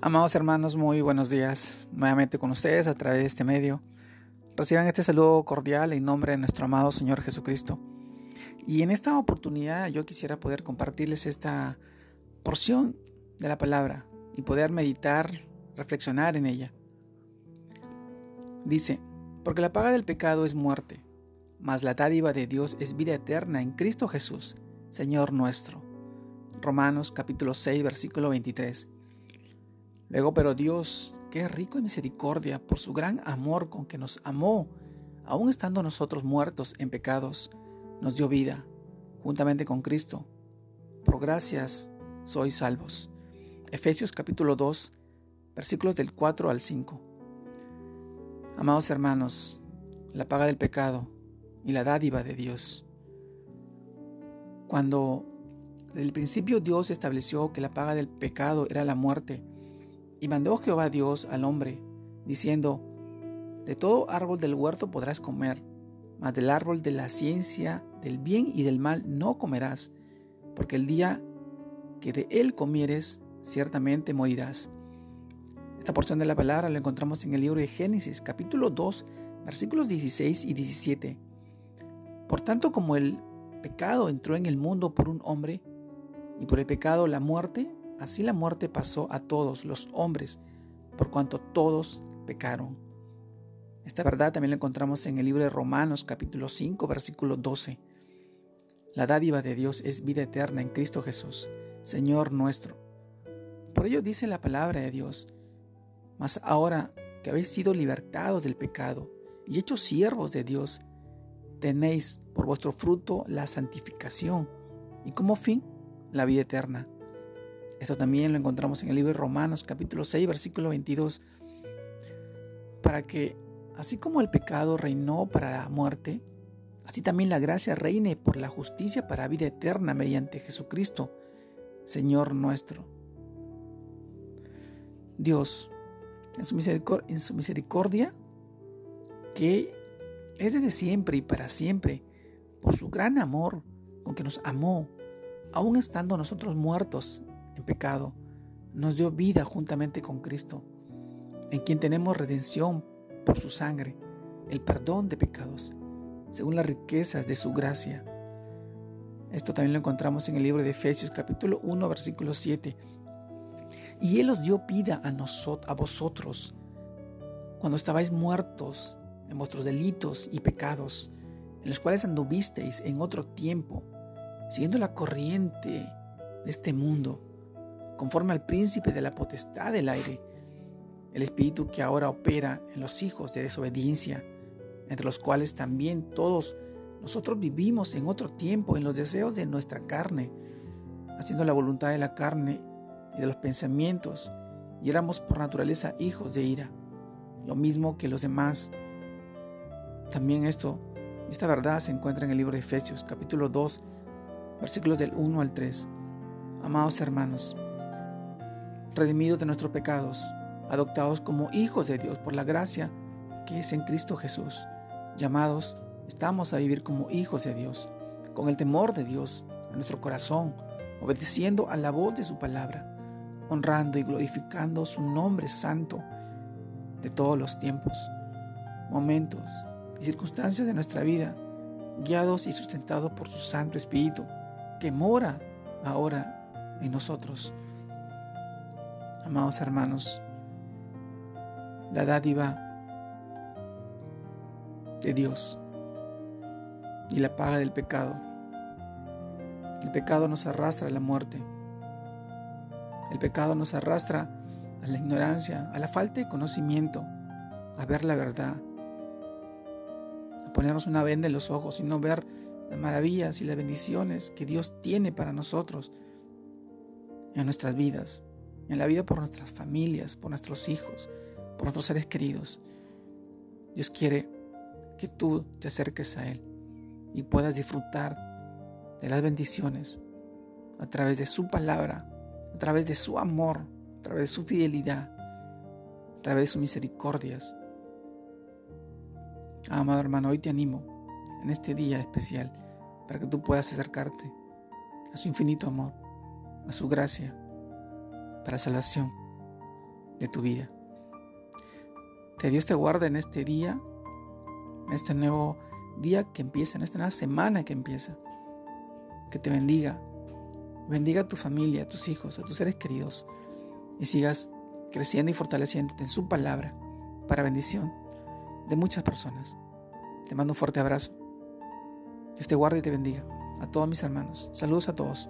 Amados hermanos, muy buenos días. Nuevamente con ustedes a través de este medio. Reciban este saludo cordial en nombre de nuestro amado Señor Jesucristo. Y en esta oportunidad yo quisiera poder compartirles esta porción de la palabra y poder meditar, reflexionar en ella. Dice, porque la paga del pecado es muerte, mas la dádiva de Dios es vida eterna en Cristo Jesús, Señor nuestro. Romanos capítulo 6, versículo 23. Luego, pero Dios, es rico en misericordia por su gran amor con que nos amó, aun estando nosotros muertos en pecados, nos dio vida, juntamente con Cristo. Por gracias sois salvos. Efesios capítulo 2, versículos del 4 al 5. Amados hermanos, la paga del pecado y la dádiva de Dios. Cuando desde el principio Dios estableció que la paga del pecado era la muerte, y mandó Jehová Dios al hombre, diciendo, De todo árbol del huerto podrás comer, mas del árbol de la ciencia del bien y del mal no comerás, porque el día que de él comieres, ciertamente morirás. Esta porción de la palabra la encontramos en el libro de Génesis, capítulo 2, versículos 16 y 17. Por tanto, como el pecado entró en el mundo por un hombre, y por el pecado la muerte, Así la muerte pasó a todos los hombres, por cuanto todos pecaron. Esta verdad también la encontramos en el libro de Romanos capítulo 5 versículo 12. La dádiva de Dios es vida eterna en Cristo Jesús, Señor nuestro. Por ello dice la palabra de Dios, mas ahora que habéis sido libertados del pecado y hechos siervos de Dios, tenéis por vuestro fruto la santificación y como fin la vida eterna. Esto también lo encontramos en el libro de Romanos capítulo 6 versículo 22. Para que, así como el pecado reinó para la muerte, así también la gracia reine por la justicia para vida eterna mediante Jesucristo, Señor nuestro. Dios, en su misericordia, en su misericordia que es desde siempre y para siempre, por su gran amor con que nos amó, aun estando nosotros muertos en pecado, nos dio vida juntamente con Cristo, en quien tenemos redención por su sangre, el perdón de pecados, según las riquezas de su gracia. Esto también lo encontramos en el libro de Efesios capítulo 1 versículo 7. Y Él os dio vida a, nosotros, a vosotros cuando estabais muertos en vuestros delitos y pecados, en los cuales anduvisteis en otro tiempo, siguiendo la corriente de este mundo conforme al príncipe de la potestad del aire, el espíritu que ahora opera en los hijos de desobediencia, entre los cuales también todos nosotros vivimos en otro tiempo en los deseos de nuestra carne, haciendo la voluntad de la carne y de los pensamientos, y éramos por naturaleza hijos de ira, lo mismo que los demás. También esto, esta verdad se encuentra en el libro de Efesios, capítulo 2, versículos del 1 al 3. Amados hermanos, redimidos de nuestros pecados, adoptados como hijos de Dios por la gracia que es en Cristo Jesús, llamados estamos a vivir como hijos de Dios, con el temor de Dios en nuestro corazón, obedeciendo a la voz de su palabra, honrando y glorificando su nombre santo de todos los tiempos, momentos y circunstancias de nuestra vida, guiados y sustentados por su Santo Espíritu, que mora ahora en nosotros. Amados hermanos, la dádiva de Dios y la paga del pecado. El pecado nos arrastra a la muerte. El pecado nos arrastra a la ignorancia, a la falta de conocimiento, a ver la verdad, a ponernos una venda en los ojos y no ver las maravillas y las bendiciones que Dios tiene para nosotros en nuestras vidas en la vida por nuestras familias, por nuestros hijos, por nuestros seres queridos. Dios quiere que tú te acerques a Él y puedas disfrutar de las bendiciones a través de su palabra, a través de su amor, a través de su fidelidad, a través de sus misericordias. Amado hermano, hoy te animo en este día especial para que tú puedas acercarte a su infinito amor, a su gracia para salvación. de tu vida. Que Dios te guarde en este día, en este nuevo día que empieza, en esta nueva semana que empieza. Que te bendiga. Bendiga a tu familia, a tus hijos, a tus seres queridos. Y sigas creciendo y fortaleciéndote en su palabra para bendición de muchas personas. Te mando un fuerte abrazo. Dios te guarde y te bendiga. A todos mis hermanos. Saludos a todos.